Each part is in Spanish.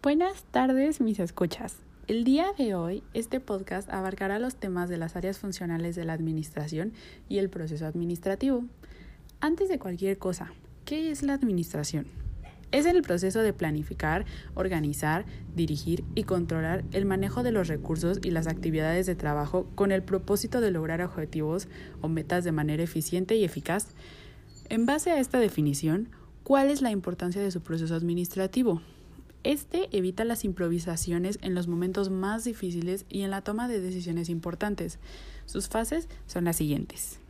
Buenas tardes, mis escuchas. El día de hoy, este podcast abarcará los temas de las áreas funcionales de la administración y el proceso administrativo. Antes de cualquier cosa, ¿qué es la administración? Es el proceso de planificar, organizar, dirigir y controlar el manejo de los recursos y las actividades de trabajo con el propósito de lograr objetivos o metas de manera eficiente y eficaz. En base a esta definición, ¿cuál es la importancia de su proceso administrativo? Este evita las improvisaciones en los momentos más difíciles y en la toma de decisiones importantes. Sus fases son las siguientes.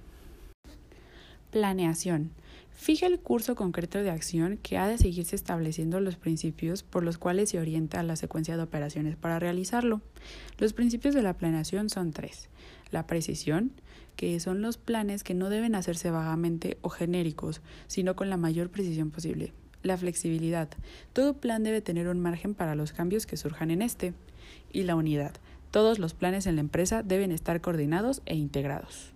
Planeación. Fija el curso concreto de acción que ha de seguirse estableciendo los principios por los cuales se orienta la secuencia de operaciones para realizarlo. Los principios de la planeación son tres. La precisión, que son los planes que no deben hacerse vagamente o genéricos, sino con la mayor precisión posible. La flexibilidad. Todo plan debe tener un margen para los cambios que surjan en este. Y la unidad. Todos los planes en la empresa deben estar coordinados e integrados.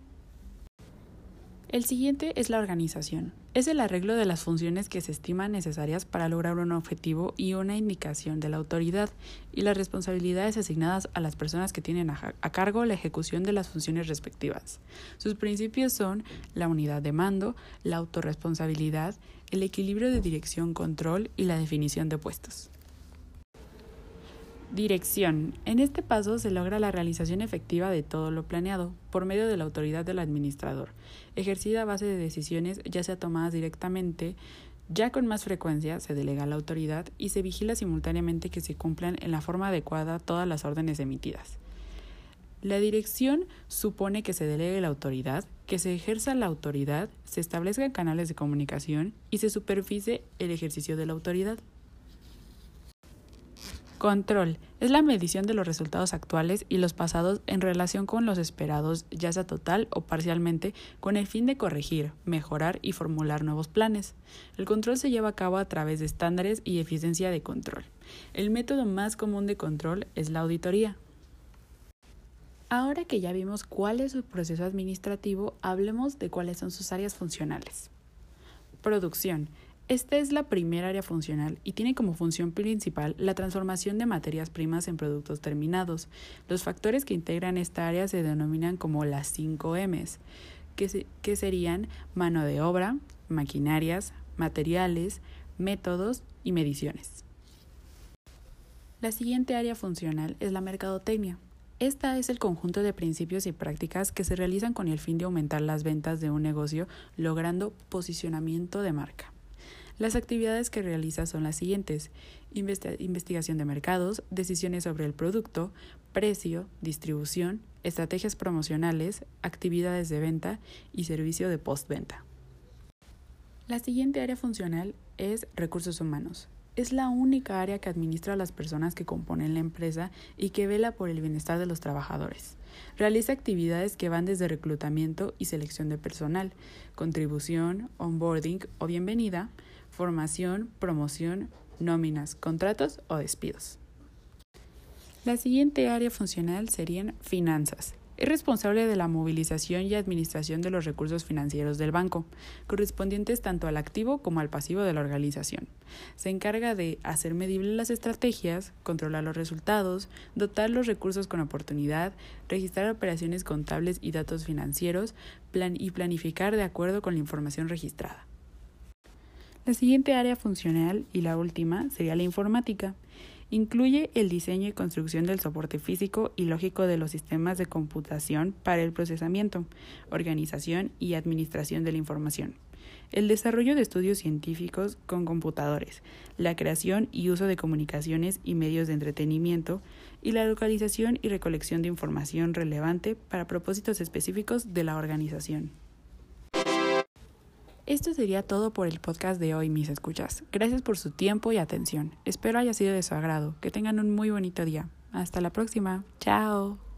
El siguiente es la organización. Es el arreglo de las funciones que se estiman necesarias para lograr un objetivo y una indicación de la autoridad y las responsabilidades asignadas a las personas que tienen a, cargo la ejecución de las funciones respectivas. Sus principios son la unidad de mando, la autorresponsabilidad, el equilibrio de dirección-control y la definición de puestos. Dirección. En este paso se logra la realización efectiva de todo lo planeado por medio de la autoridad del administrador, ejercida a base de decisiones ya sea tomadas directamente, ya con más frecuencia se delega a la autoridad y se vigila simultáneamente que se cumplan en la forma adecuada todas las órdenes emitidas. La dirección supone que se delegue la autoridad, que se ejerza la autoridad, se establezcan canales de comunicación y se supervise el ejercicio de la autoridad. Control. Es la medición de los resultados actuales y los pasados en relación con los esperados, ya sea total o parcialmente, con el fin de corregir, mejorar y formular nuevos planes. El control se lleva a cabo a través de estándares y eficiencia de control. El método más común de control es la auditoría. Ahora que ya vimos cuál es su proceso administrativo, hablemos de cuáles son sus áreas funcionales. Producción. Esta es la primera área funcional y tiene como función principal la transformación de materias primas en productos terminados. Los factores que integran esta área se denominan como las 5 Ms, que, que serían mano de obra, maquinarias, materiales, métodos y mediciones. La siguiente área funcional es la mercadotecnia. Esta es el conjunto de principios y prácticas que se realizan con el fin de aumentar las ventas de un negocio logrando posicionamiento de marca. Las actividades que realiza son las siguientes. investigación de mercados, decisiones sobre el producto, precio, distribución, estrategias promocionales, actividades de venta y servicio de postventa. La siguiente área funcional es recursos humanos. Es la única área que administra a las personas que componen la empresa y que vela por el bienestar de los trabajadores. Realiza actividades que van desde reclutamiento y selección de personal, contribución, onboarding o bienvenida, formación, promoción, nóminas, contratos o despidos. La siguiente área funcional serían finanzas. Es responsable de la movilización y administración de los recursos financieros del banco, correspondientes tanto al activo como al pasivo de la organización. Se encarga de hacer medibles las estrategias, controlar los resultados, dotar los recursos con oportunidad, registrar operaciones contables y datos financieros y planificar de acuerdo con la información registrada. La siguiente área funcional y la última sería la informática. Incluye el diseño y construcción del soporte físico y lógico de los sistemas de computación para el procesamiento, organización y administración de la información, el desarrollo de estudios científicos con computadores, la creación y uso de comunicaciones y medios de entretenimiento, y la localización y recolección de información relevante para propósitos específicos de la organización. Esto sería todo por el podcast de hoy, mis escuchas. Gracias por su tiempo y atención. Espero haya sido de su agrado. Que tengan un muy bonito día. Hasta la próxima. Chao.